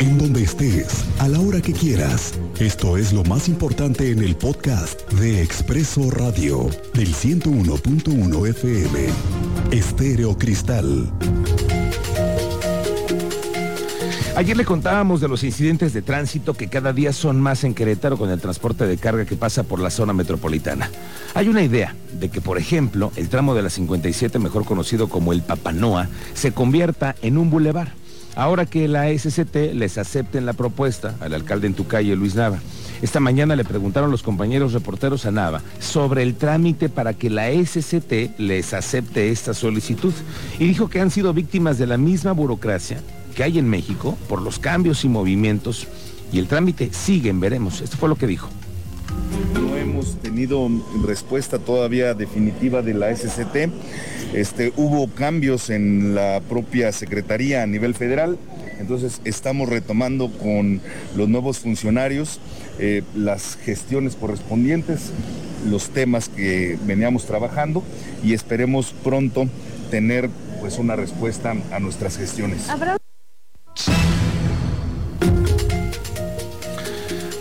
En donde estés, a la hora que quieras. Esto es lo más importante en el podcast de Expreso Radio del 101.1 FM. Estéreo Cristal. Ayer le contábamos de los incidentes de tránsito que cada día son más en Querétaro con el transporte de carga que pasa por la zona metropolitana. Hay una idea de que, por ejemplo, el tramo de la 57, mejor conocido como el Papanoa, se convierta en un bulevar. Ahora que la SCT les acepten la propuesta al alcalde en tu calle, Luis Nava. Esta mañana le preguntaron los compañeros reporteros a Nava sobre el trámite para que la SCT les acepte esta solicitud y dijo que han sido víctimas de la misma burocracia que hay en México por los cambios y movimientos y el trámite siguen, veremos. Esto fue lo que dijo. Hemos tenido respuesta todavía definitiva de la SCT. Este, hubo cambios en la propia Secretaría a nivel federal, entonces estamos retomando con los nuevos funcionarios eh, las gestiones correspondientes, los temas que veníamos trabajando y esperemos pronto tener pues una respuesta a nuestras gestiones.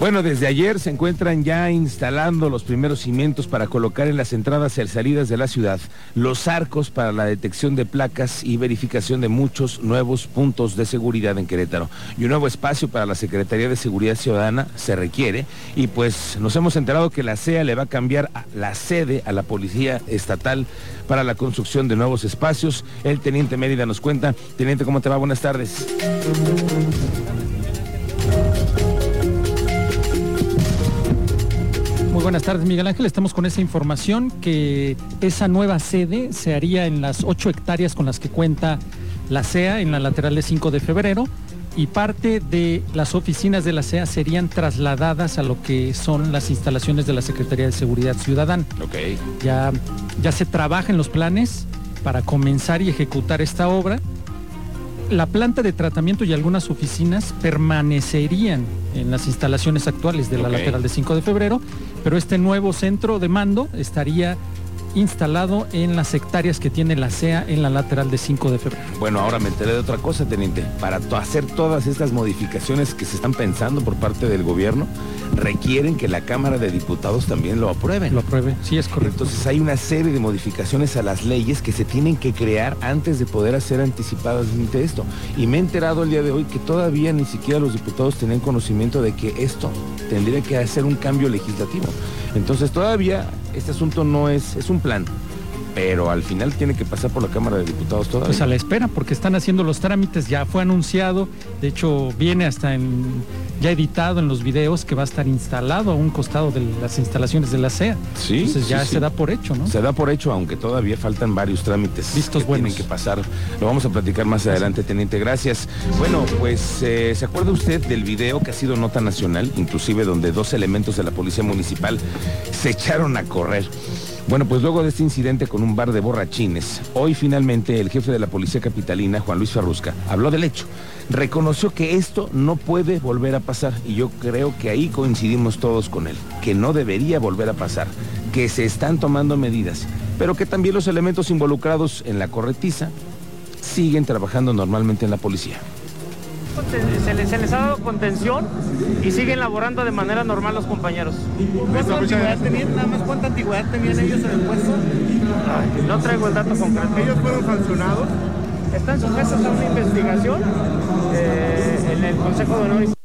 Bueno, desde ayer se encuentran ya instalando los primeros cimientos para colocar en las entradas y salidas de la ciudad los arcos para la detección de placas y verificación de muchos nuevos puntos de seguridad en Querétaro. Y un nuevo espacio para la Secretaría de Seguridad Ciudadana se requiere y pues nos hemos enterado que la CEA le va a cambiar la sede a la Policía Estatal para la construcción de nuevos espacios. El Teniente Mérida nos cuenta. Teniente, ¿cómo te va? Buenas tardes. Muy buenas tardes, Miguel Ángel. Estamos con esa información que esa nueva sede se haría en las 8 hectáreas con las que cuenta la CEA en la lateral de 5 de febrero y parte de las oficinas de la CEA serían trasladadas a lo que son las instalaciones de la Secretaría de Seguridad Ciudadana. Ok. Ya, ya se trabaja en los planes para comenzar y ejecutar esta obra. La planta de tratamiento y algunas oficinas permanecerían en las instalaciones actuales de la lateral de 5 de febrero, pero este nuevo centro de mando estaría instalado en las hectáreas que tiene la CEA en la lateral de 5 de febrero. Bueno, ahora me enteré de otra cosa, teniente. Para hacer todas estas modificaciones que se están pensando por parte del gobierno, requieren que la Cámara de Diputados también lo aprueben. Lo apruebe, sí es correcto. Entonces hay una serie de modificaciones a las leyes que se tienen que crear antes de poder hacer anticipadamente esto. Y me he enterado el día de hoy que todavía ni siquiera los diputados tenían conocimiento de que esto tendría que hacer un cambio legislativo. Entonces todavía este asunto no es, es un plan, pero al final tiene que pasar por la Cámara de Diputados todavía. Pues a la espera, porque están haciendo los trámites, ya fue anunciado, de hecho viene hasta en, ya editado en los videos que va a estar instalado a un costado de las instalaciones de la CEA. Sí, Entonces ya sí, sí. se da por hecho, ¿no? Se da por hecho, aunque todavía faltan varios trámites Vistos que buenos. tienen que pasar. Lo vamos a platicar más adelante, teniente. Gracias. Bueno, pues eh, ¿se acuerda usted del video que ha sido nota nacional, inclusive donde dos elementos de la policía municipal se echaron a correr? Bueno, pues luego de este incidente con un bar de borrachines, hoy finalmente el jefe de la policía capitalina, Juan Luis Ferrusca, habló del hecho. Reconoció que esto no puede volver a pasar y yo creo que ahí coincidimos todos con él, que no debería volver a pasar, que se están tomando medidas, pero que también los elementos involucrados en la corretiza siguen trabajando normalmente en la policía. Se les, se les ha dado contención y siguen laborando de manera normal los compañeros. ¿Cuánta antigüedad tenían? Nada más cuánta antigüedad tenían ellos en el puesto. No traigo el dato concreto. Ellos fueron sancionados. Están sujetos a una investigación eh, en el Consejo de Honor y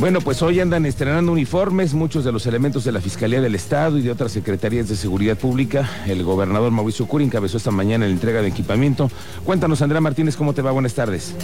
Bueno, pues hoy andan estrenando uniformes muchos de los elementos de la Fiscalía del Estado y de otras secretarías de seguridad pública. El gobernador Mauricio Curi encabezó esta mañana la entrega de equipamiento. Cuéntanos, Andrea Martínez, ¿cómo te va? Buenas tardes.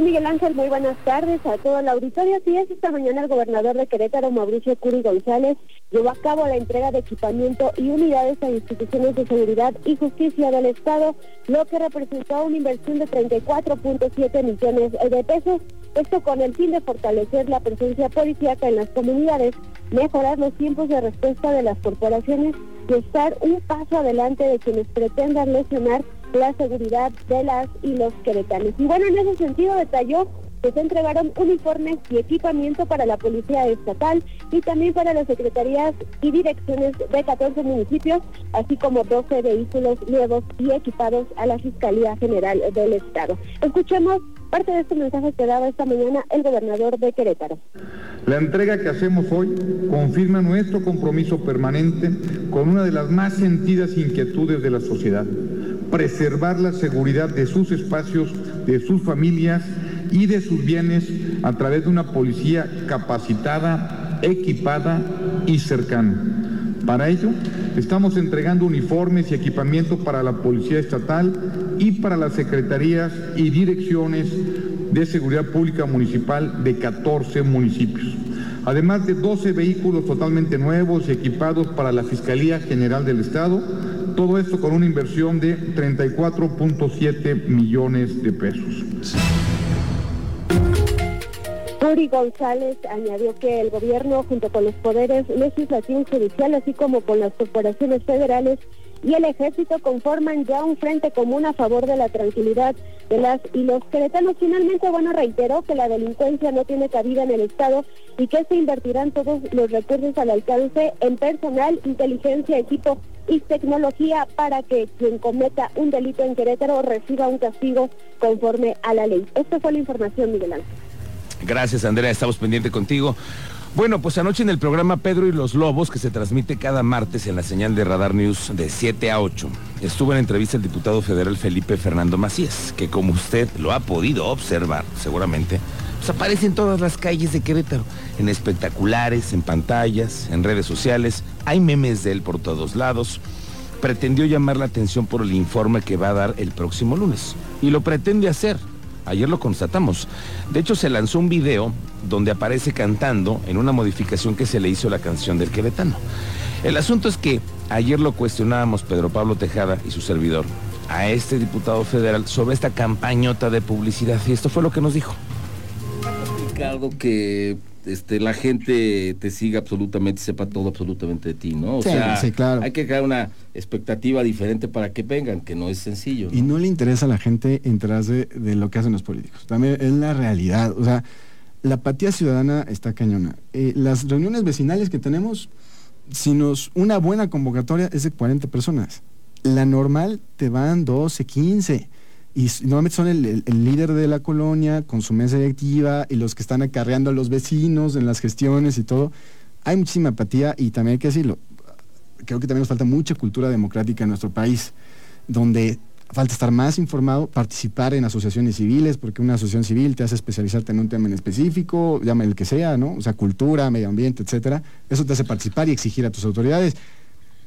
¿Qué tal, Miguel Ángel? Muy buenas tardes a todo el auditorio. Así es, esta mañana el gobernador de Querétaro, Mauricio Curi González, llevó a cabo la entrega de equipamiento y unidades a instituciones de seguridad y justicia del Estado, lo que representó una inversión de 34.7 millones de pesos. Esto con el fin de fortalecer la presencia policíaca en las comunidades, mejorar los tiempos de respuesta de las corporaciones y estar un paso adelante de quienes pretendan lesionar la seguridad de las y los queretanos. Y bueno, en ese sentido detalló que se entregaron uniformes y equipamiento para la Policía Estatal y también para las secretarías y direcciones de 14 municipios, así como 12 vehículos nuevos y equipados a la Fiscalía General del Estado. Escuchemos parte de este mensaje que daba esta mañana el gobernador de Querétaro. La entrega que hacemos hoy confirma nuestro compromiso permanente con una de las más sentidas inquietudes de la sociedad, preservar la seguridad de sus espacios, de sus familias y de sus bienes a través de una policía capacitada, equipada y cercana. Para ello, estamos entregando uniformes y equipamiento para la Policía Estatal y para las secretarías y direcciones de seguridad pública municipal de 14 municipios. Además de 12 vehículos totalmente nuevos y equipados para la Fiscalía General del Estado, todo esto con una inversión de 34.7 millones de pesos. Uri González añadió que el gobierno, junto con los poderes legislativo y judicial, así como con las corporaciones federales y el ejército, conforman ya un frente común a favor de la tranquilidad de las y los queretanos. Finalmente, bueno, reiteró que la delincuencia no tiene cabida en el Estado y que se invertirán todos los recursos al alcance en personal, inteligencia, equipo y tecnología para que quien cometa un delito en Querétaro reciba un castigo conforme a la ley. Esta fue la información, Miguel Ángel. Gracias, Andrea. Estamos pendientes contigo. Bueno, pues anoche en el programa Pedro y los Lobos, que se transmite cada martes en la señal de Radar News de 7 a 8, estuvo en entrevista el diputado federal Felipe Fernando Macías, que como usted lo ha podido observar, seguramente, pues aparece en todas las calles de Querétaro, en espectaculares, en pantallas, en redes sociales, hay memes de él por todos lados. Pretendió llamar la atención por el informe que va a dar el próximo lunes, y lo pretende hacer Ayer lo constatamos. De hecho, se lanzó un video donde aparece cantando en una modificación que se le hizo a la canción del queretano. El asunto es que ayer lo cuestionábamos Pedro Pablo Tejada y su servidor a este diputado federal sobre esta campañota de publicidad y esto fue lo que nos dijo. Ricardo, que este, la gente te siga absolutamente, sepa todo absolutamente de ti, ¿no? O Sí, sea, sí, claro. hay que crear una expectativa diferente para que vengan, que no es sencillo. ¿no? Y no le interesa a la gente enterarse de lo que hacen los políticos. También es la realidad. O sea, la apatía ciudadana está cañona. Eh, las reuniones vecinales que tenemos, si nos una buena convocatoria es de 40 personas. La normal te van 12, 15. Y normalmente son el, el- líder de la colonia con su mesa directiva y los que están acarreando a los vecinos en las gestiones y todo. Hay muchísima apatía y también hay que decirlo. Creo que también nos falta mucha cultura democrática en nuestro país, donde falta estar más informado, participar en asociaciones civiles, porque una asociación civil te hace especializarte en un tema en específico, llame el que sea, ¿no? O sea, cultura, medio ambiente, etcétera. Eso te hace participar y exigir a tus autoridades.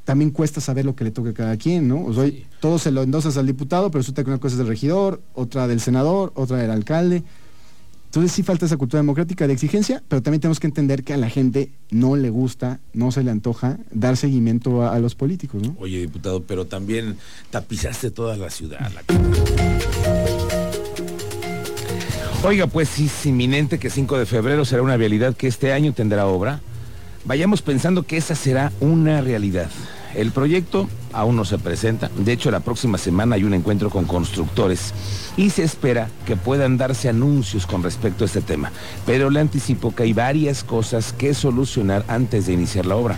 También cuesta saber lo que le toca a cada quien, ¿no? O sea, todo se lo endosas al diputado, pero resulta que una cosa es del regidor, otra del senador, otra del alcalde. Entonces sí falta esa cultura democrática de exigencia, pero también tenemos que entender que a la gente no le gusta, no se le antoja dar seguimiento a, a los políticos, ¿no? Oye, diputado, pero también tapizaste toda la ciudad. la- Oiga, pues sí, es inminente que 5 de febrero será una vialidad que este año tendrá obra. Vayamos pensando que esa será una realidad. El proyecto aún no se presenta. De hecho, la próxima semana hay un encuentro con constructores y se espera que puedan darse anuncios con respecto a este tema. Pero le anticipo que hay varias cosas que solucionar antes de iniciar la obra.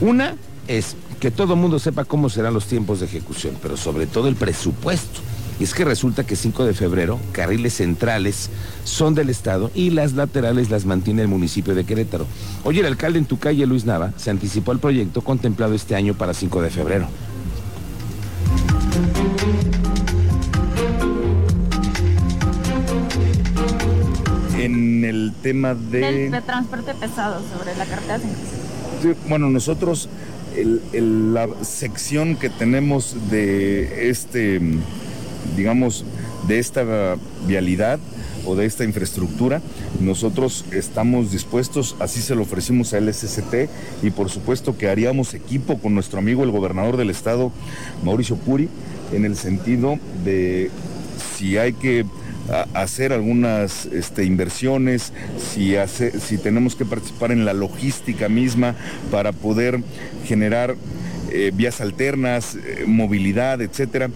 Una es que todo el mundo sepa cómo serán los tiempos de ejecución, pero sobre todo el presupuesto. Y es que resulta que 5 de febrero, carriles centrales son del Estado y las laterales las mantiene el municipio de Querétaro. Hoy el alcalde en tu calle, Luis Nava, se anticipó al proyecto contemplado este año para 5 de febrero. En el tema de... Del, de transporte pesado sobre la carretera 5. Sí, Bueno, nosotros, el- el- la sección que tenemos de este, digamos, de esta vialidad o de esta infraestructura, nosotros estamos dispuestos, así se lo ofrecimos a LSST y por supuesto que haríamos equipo con nuestro amigo el gobernador del estado, Mauricio Curi, en el sentido de si hay que hacer algunas este, inversiones, si, si tenemos que participar en la logística misma para poder generar eh, vías alternas, eh, movilidad, etcétera,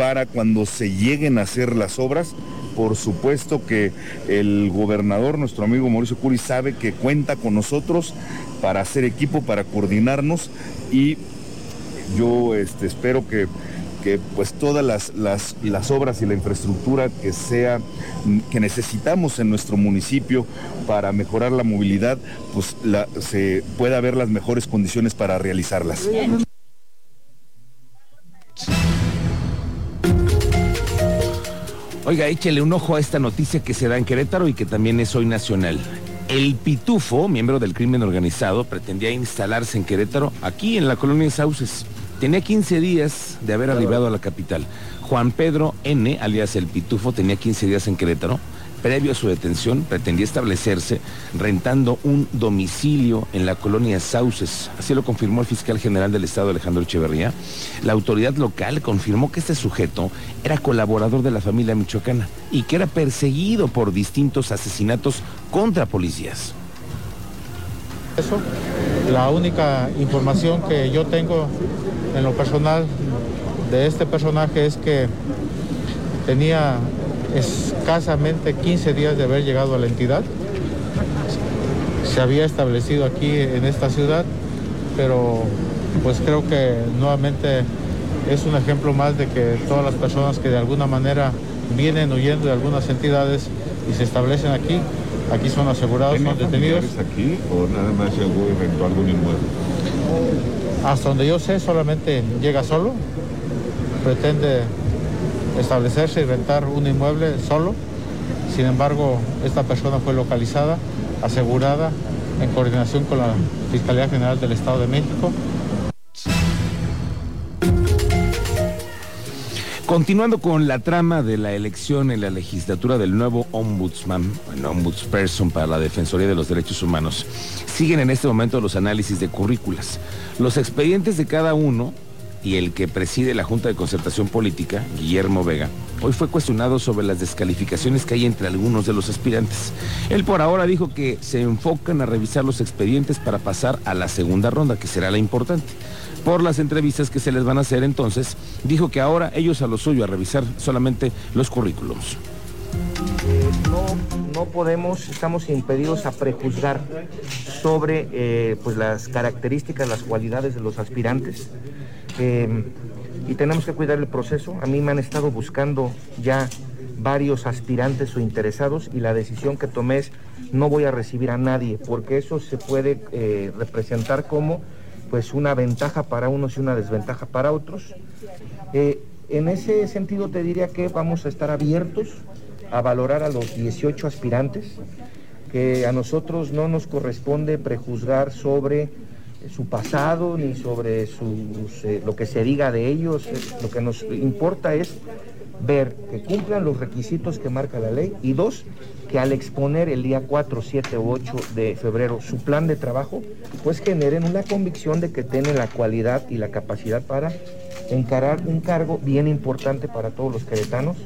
para cuando se lleguen a hacer las obras, Por supuesto que el gobernador, nuestro amigo Mauricio Curi, sabe que cuenta con nosotros para hacer equipo, para coordinarnos y yo este, espero que, pues todas las, obras y la infraestructura que sea que necesitamos en nuestro municipio para mejorar la movilidad, pues se pueda ver las mejores condiciones para realizarlas. Oiga, échele un ojo a esta noticia que se da en Querétaro y que también es hoy nacional. El Pitufo, miembro del crimen organizado, pretendía instalarse en Querétaro, aquí en la colonia Sauces. Tenía 15 días de haber arribado a la capital. Juan Pedro N., alias El Pitufo, tenía 15 días en Querétaro previo a su detención, pretendía establecerse rentando un domicilio en la colonia Sauces. Así lo confirmó el fiscal general del Estado, Alejandro Echeverría. La autoridad local confirmó que este sujeto era colaborador de la familia michoacana y que era perseguido por distintos asesinatos contra policías. Eso, la única información que yo tengo en lo personal de este personaje es que tenía escasamente 15 días de haber llegado a la entidad. Se había establecido aquí en esta ciudad, pero pues creo que nuevamente es un ejemplo más de que todas las personas que de alguna manera vienen huyendo de algunas entidades y se establecen aquí, aquí son asegurados, son detenidos. aquí o nada más llegó y rentó algún inmueble? Hasta donde yo sé, solamente llega solo, pretende establecerse y rentar un inmueble solo. Sin embargo, esta persona fue localizada, asegurada en coordinación con la Fiscalía General del Estado de México. Continuando con la trama de la elección en la legislatura del nuevo ombudsman, bueno, ombudsperson para la Defensoría de los Derechos Humanos, siguen en este momento los análisis de currículas. Los expedientes de cada uno y el que preside la Junta de Concertación Política, Guillermo Vega, hoy fue cuestionado sobre las descalificaciones que hay entre algunos de los aspirantes. Él por ahora dijo que se enfocan a revisar los expedientes para pasar a la segunda ronda, que será la importante. Por las entrevistas que se les van a hacer entonces, dijo que ahora ellos a lo suyo, a revisar solamente los currículums. no, no, podemos, estamos impedidos a prejuzgar sobre eh, pues las características, las cualidades de los aspirantes. Eh, y tenemos que cuidar el proceso. A mí me han estado buscando ya varios aspirantes o interesados y la decisión que tomé es no voy a recibir a nadie porque eso se puede eh, representar como pues una ventaja para unos y una desventaja para otros. Eh, en ese sentido te diría que vamos a estar abiertos a valorar a los 18 aspirantes, que a nosotros no nos corresponde prejuzgar sobre su pasado ni sobre sus, eh, lo que se diga de ellos. Lo que nos importa es ver que cumplan los requisitos que marca la ley y dos, que al exponer el día 4, 7 u 8 de febrero su plan de trabajo, pues generen una convicción de que tienen la cualidad y la capacidad para encarar un cargo bien importante para todos los queretanos.